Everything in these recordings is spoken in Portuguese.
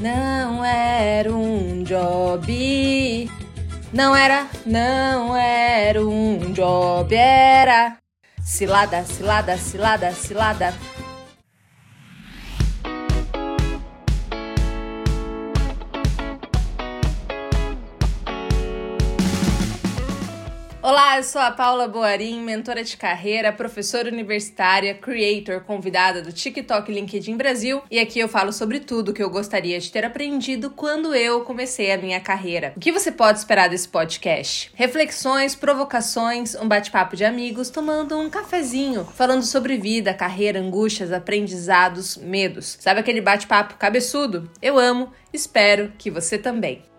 não era um job. Não era, não era um job, era cilada, cilada, cilada, cilada. Olá, eu sou a Paula Boarim, mentora de carreira, professora universitária, creator, convidada do TikTok LinkedIn Brasil, e aqui eu falo sobre tudo que eu gostaria de ter aprendido quando eu comecei a minha carreira. O que você pode esperar desse podcast? Reflexões, provocações, um bate-papo de amigos tomando um cafezinho, falando sobre vida, carreira, angústias, aprendizados, medos. Sabe aquele bate-papo cabeçudo? Eu amo, espero que você também.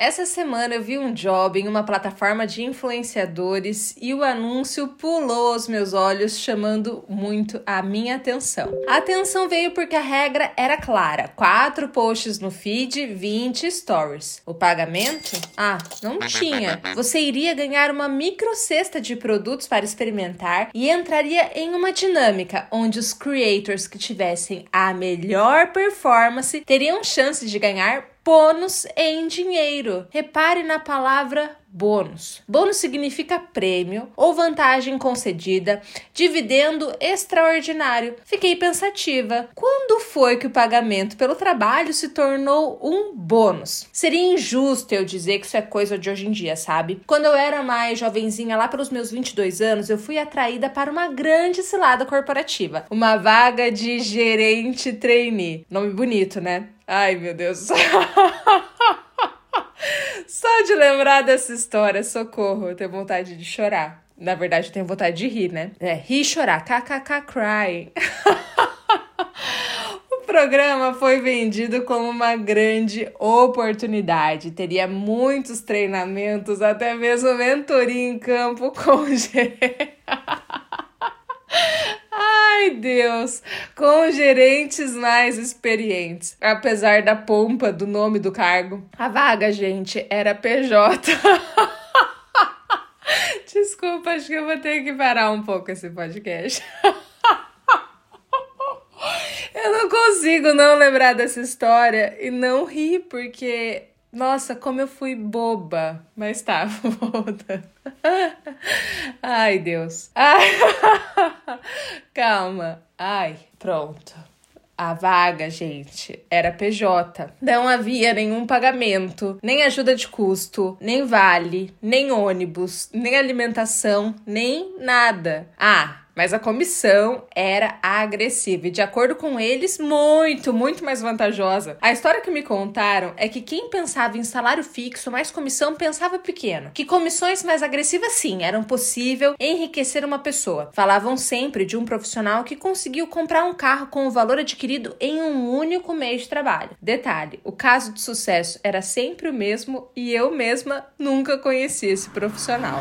Essa semana eu vi um job em uma plataforma de influenciadores e o anúncio pulou aos meus olhos, chamando muito a minha atenção. A atenção veio porque a regra era clara: quatro posts no feed, 20 stories. O pagamento? Ah, não tinha. Você iria ganhar uma micro cesta de produtos para experimentar e entraria em uma dinâmica onde os creators que tivessem a melhor performance teriam chance de ganhar bônus em dinheiro. Repare na palavra bônus. Bônus significa prêmio ou vantagem concedida, dividendo extraordinário. Fiquei pensativa. Quando foi que o pagamento pelo trabalho se tornou um bônus? Seria injusto eu dizer que isso é coisa de hoje em dia, sabe? Quando eu era mais jovenzinha, lá pelos meus 22 anos, eu fui atraída para uma grande cilada corporativa, uma vaga de gerente trainee. Nome bonito, né? Ai, meu Deus. Só de lembrar dessa história, socorro, eu tenho vontade de chorar. Na verdade, eu tenho vontade de rir, né? É, rir e chorar. KKK crying. o programa foi vendido como uma grande oportunidade. Teria muitos treinamentos, até mesmo mentoria em campo com Ai, Deus! Com gerentes mais experientes. Apesar da pompa do nome do cargo, a vaga, gente, era PJ. Desculpa, acho que eu vou ter que parar um pouco esse podcast. eu não consigo não lembrar dessa história e não rir, porque nossa, como eu fui boba. Mas tá, volta. Ai, Deus. Ai. Calma. Ai, pronto. A vaga, gente, era PJ. Não havia nenhum pagamento, nem ajuda de custo, nem vale, nem ônibus, nem alimentação, nem nada. Ah, mas a comissão era agressiva e, de acordo com eles, muito, muito mais vantajosa. A história que me contaram é que quem pensava em salário fixo mais comissão pensava pequeno. Que comissões mais agressivas, sim, eram possível enriquecer uma pessoa. Falavam sempre de um profissional que conseguiu comprar um carro com o valor adquirido em um único mês de trabalho. Detalhe: o caso de sucesso era sempre o mesmo e eu mesma nunca conheci esse profissional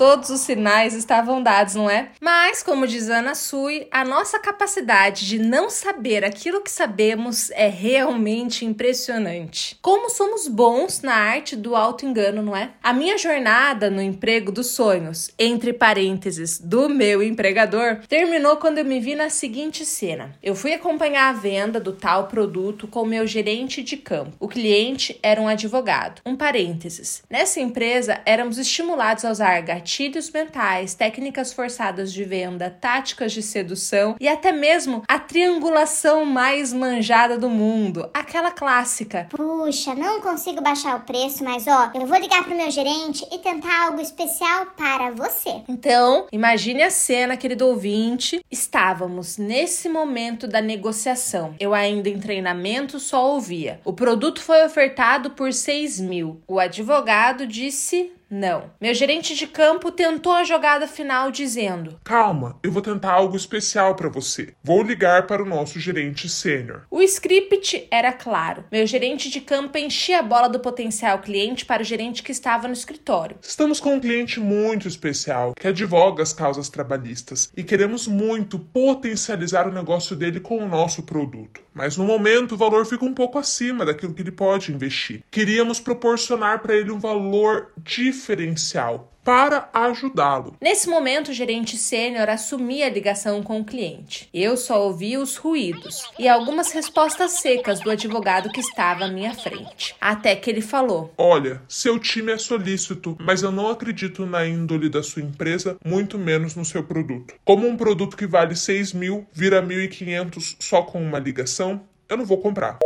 todos os sinais estavam dados, não é? Mas, como diz Ana Sui, a nossa capacidade de não saber aquilo que sabemos é realmente impressionante. Como somos bons na arte do auto-engano, não é? A minha jornada no emprego dos sonhos, entre parênteses, do meu empregador, terminou quando eu me vi na seguinte cena. Eu fui acompanhar a venda do tal produto com meu gerente de campo. O cliente era um advogado. Um parênteses. Nessa empresa, éramos estimulados a usar gatilhos gatilhos mentais, técnicas forçadas de venda, táticas de sedução e até mesmo a triangulação mais manjada do mundo, aquela clássica. Puxa, não consigo baixar o preço, mas ó, eu vou ligar pro meu gerente e tentar algo especial para você. Então, imagine a cena, querido ouvinte. Estávamos nesse momento da negociação. Eu ainda em treinamento só ouvia. O produto foi ofertado por 6 mil. O advogado disse não. Meu gerente de campo tentou a jogada final dizendo: Calma, eu vou tentar algo especial para você. Vou ligar para o nosso gerente sênior. O script era claro. Meu gerente de campo enchia a bola do potencial cliente para o gerente que estava no escritório. Estamos com um cliente muito especial que advoga as causas trabalhistas e queremos muito potencializar o negócio dele com o nosso produto. Mas no momento o valor fica um pouco acima daquilo que ele pode investir. Queríamos proporcionar para ele um valor diferencial para ajudá-lo. Nesse momento, o gerente sênior assumia a ligação com o cliente. Eu só ouvia os ruídos e algumas respostas secas do advogado que estava à minha frente. Até que ele falou: Olha, seu time é solícito, mas eu não acredito na índole da sua empresa, muito menos no seu produto. Como um produto que vale 6 mil vira 1.500 só com uma ligação, eu não vou comprar.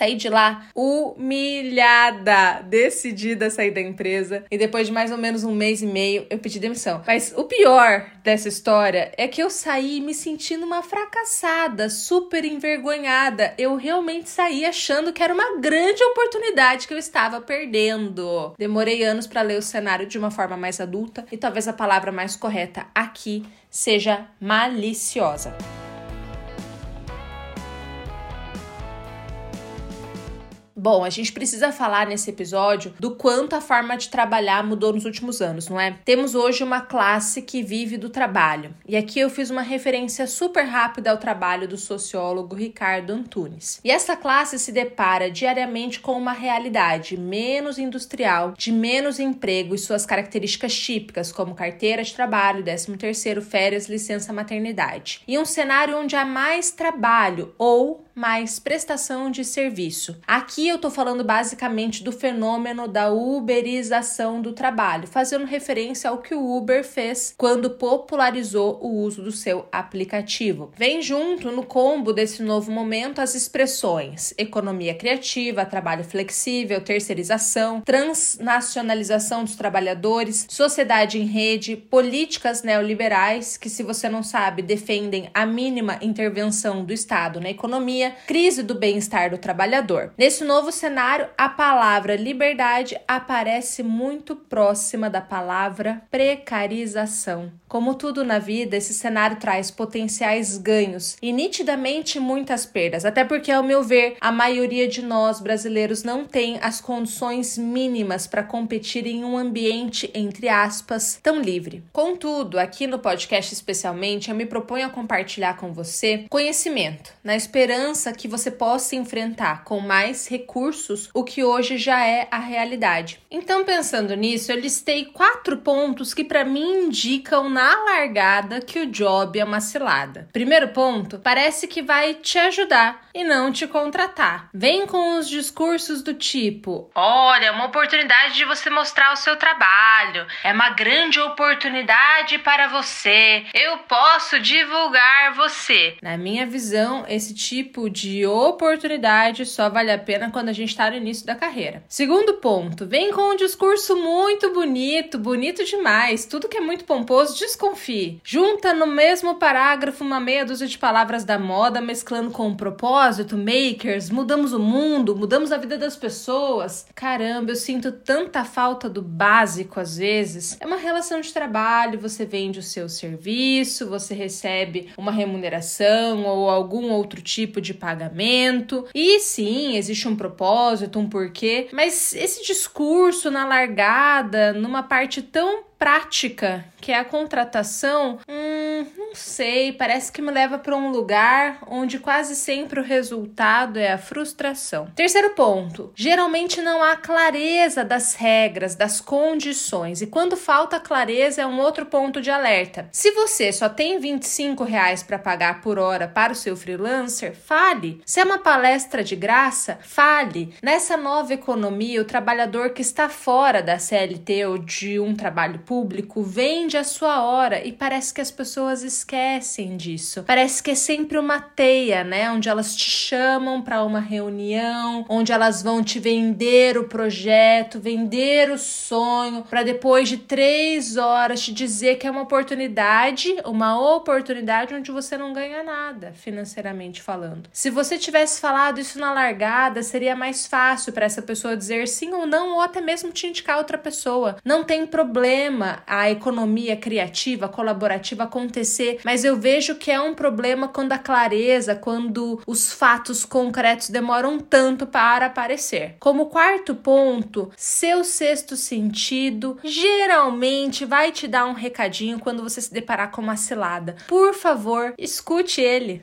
Saí de lá humilhada, decidida a sair da empresa. E depois de mais ou menos um mês e meio, eu pedi demissão. Mas o pior dessa história é que eu saí me sentindo uma fracassada, super envergonhada. Eu realmente saí achando que era uma grande oportunidade que eu estava perdendo. Demorei anos para ler o cenário de uma forma mais adulta e talvez a palavra mais correta aqui seja maliciosa. Bom, a gente precisa falar nesse episódio do quanto a forma de trabalhar mudou nos últimos anos, não é? Temos hoje uma classe que vive do trabalho. E aqui eu fiz uma referência super rápida ao trabalho do sociólogo Ricardo Antunes. E essa classe se depara diariamente com uma realidade menos industrial, de menos emprego e suas características típicas, como carteira de trabalho, 13º, férias, licença maternidade. E um cenário onde há mais trabalho ou mais prestação de serviço. Aqui eu estou falando basicamente do fenômeno da uberização do trabalho, fazendo referência ao que o Uber fez quando popularizou o uso do seu aplicativo. Vem junto no combo desse novo momento as expressões economia criativa, trabalho flexível, terceirização, transnacionalização dos trabalhadores, sociedade em rede, políticas neoliberais que, se você não sabe, defendem a mínima intervenção do Estado na economia crise do bem-estar do trabalhador. Nesse novo cenário, a palavra liberdade aparece muito próxima da palavra precarização. Como tudo na vida, esse cenário traz potenciais ganhos e nitidamente muitas perdas, até porque, ao meu ver, a maioria de nós brasileiros não tem as condições mínimas para competir em um ambiente, entre aspas, tão livre. Contudo, aqui no podcast especialmente, eu me proponho a compartilhar com você conhecimento, na esperança que você possa enfrentar com mais recursos o que hoje já é a realidade. Então, pensando nisso, eu listei quatro pontos que para mim indicam na largada que o job é uma cilada. Primeiro ponto, parece que vai te ajudar e não te contratar. Vem com os discursos do tipo: "Olha, é uma oportunidade de você mostrar o seu trabalho. É uma grande oportunidade para você. Eu posso divulgar você". Na minha visão, esse tipo de oportunidade só vale a pena quando a gente está no início da carreira. Segundo ponto, vem com um discurso muito bonito, bonito demais. Tudo que é muito pomposo, desconfie. Junta no mesmo parágrafo uma meia dúzia de palavras da moda, mesclando com um propósito, makers, mudamos o mundo, mudamos a vida das pessoas. Caramba, eu sinto tanta falta do básico às vezes. É uma relação de trabalho, você vende o seu serviço, você recebe uma remuneração ou algum outro tipo de pagamento. E sim, existe um propósito, um porquê, mas esse discurso na largada, numa parte tão prática, que é a contratação, hum, não sei, parece que me leva para um lugar onde quase sempre o resultado é a frustração. Terceiro ponto: geralmente não há clareza das regras, das condições, e quando falta clareza é um outro ponto de alerta. Se você só tem 25 reais para pagar por hora para o seu freelancer, fale. Se é uma palestra de graça, fale. Nessa nova economia, o trabalhador que está fora da CLT ou de um trabalho público vende a sua hora e parece que as pessoas esquecem disso. Parece que é sempre uma teia, né? Onde elas te chamam para uma reunião, onde elas vão te vender o projeto, vender o sonho, para depois de três horas te dizer que é uma oportunidade, uma oportunidade onde você não ganha nada financeiramente falando. Se você tivesse falado isso na largada, seria mais fácil para essa pessoa dizer sim ou não, ou até mesmo te indicar outra pessoa. Não tem problema a economia criativa, colaborativa acontecer, mas eu vejo que é um problema quando a clareza, quando os fatos concretos demoram tanto para aparecer. Como quarto ponto, seu sexto sentido geralmente vai te dar um recadinho quando você se deparar com uma cilada. Por favor, escute ele.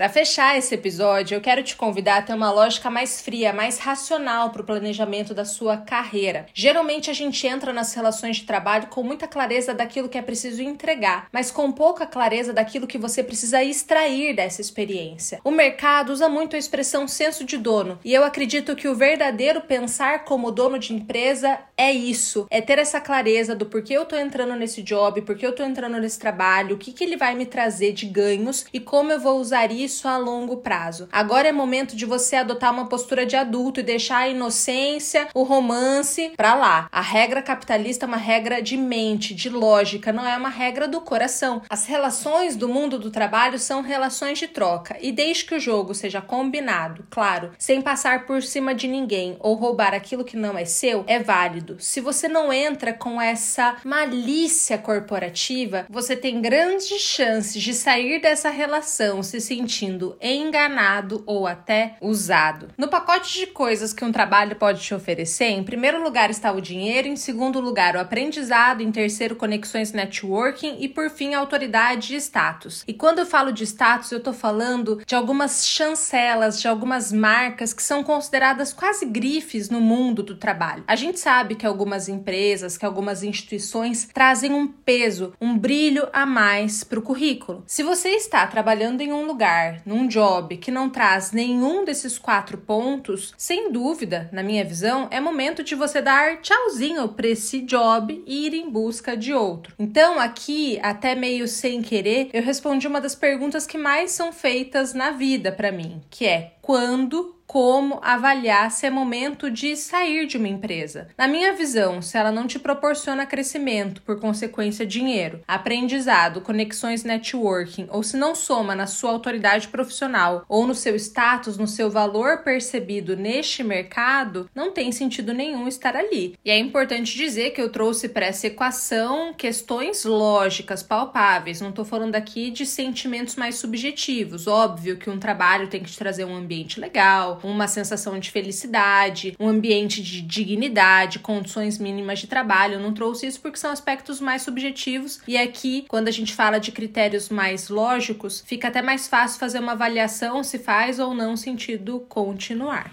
Para fechar esse episódio, eu quero te convidar a ter uma lógica mais fria, mais racional para o planejamento da sua carreira. Geralmente a gente entra nas relações de trabalho com muita clareza daquilo que é preciso entregar, mas com pouca clareza daquilo que você precisa extrair dessa experiência. O mercado usa muito a expressão senso de dono, e eu acredito que o verdadeiro pensar como dono de empresa é isso, é ter essa clareza do porquê eu tô entrando nesse job, porquê eu tô entrando nesse trabalho, o que que ele vai me trazer de ganhos e como eu vou usar isso isso a longo prazo. Agora é momento de você adotar uma postura de adulto e deixar a inocência, o romance para lá. A regra capitalista é uma regra de mente, de lógica, não é uma regra do coração. As relações do mundo do trabalho são relações de troca e desde que o jogo seja combinado, claro, sem passar por cima de ninguém ou roubar aquilo que não é seu, é válido. Se você não entra com essa malícia corporativa, você tem grandes chances de sair dessa relação se sentir sentindo enganado ou até usado. No pacote de coisas que um trabalho pode te oferecer, em primeiro lugar está o dinheiro, em segundo lugar o aprendizado, em terceiro conexões networking e por fim autoridade e status. E quando eu falo de status, eu estou falando de algumas chancelas, de algumas marcas que são consideradas quase grifes no mundo do trabalho. A gente sabe que algumas empresas, que algumas instituições trazem um peso, um brilho a mais para o currículo. Se você está trabalhando em um lugar num job que não traz nenhum desses quatro pontos, sem dúvida, na minha visão, é momento de você dar tchauzinho para esse job e ir em busca de outro. Então, aqui, até meio sem querer, eu respondi uma das perguntas que mais são feitas na vida para mim, que é quando como avaliar se é momento de sair de uma empresa. Na minha visão, se ela não te proporciona crescimento, por consequência, dinheiro, aprendizado, conexões networking, ou se não soma na sua autoridade profissional ou no seu status, no seu valor percebido neste mercado, não tem sentido nenhum estar ali. E é importante dizer que eu trouxe para essa equação questões lógicas, palpáveis. Não estou falando aqui de sentimentos mais subjetivos. Óbvio que um trabalho tem que te trazer um ambiente legal, uma sensação de felicidade, um ambiente de dignidade, condições mínimas de trabalho. Eu não trouxe isso porque são aspectos mais subjetivos e aqui, quando a gente fala de critérios mais lógicos, fica até mais fácil fazer uma avaliação se faz ou não sentido continuar.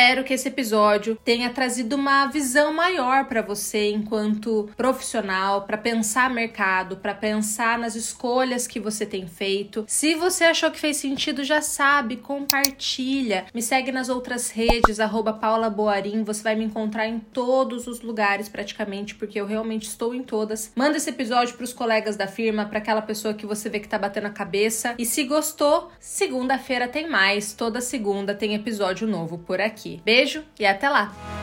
Espero que esse episódio tenha trazido uma visão maior para você enquanto profissional, para pensar mercado, para pensar nas escolhas que você tem feito. Se você achou que fez sentido, já sabe, compartilha. Me segue nas outras redes, arroba Paula Boarim. Você vai me encontrar em todos os lugares praticamente, porque eu realmente estou em todas. Manda esse episódio para os colegas da firma, para aquela pessoa que você vê que tá batendo a cabeça. E se gostou, segunda-feira tem mais. Toda segunda tem episódio novo por aqui aqui. Beijo e até lá!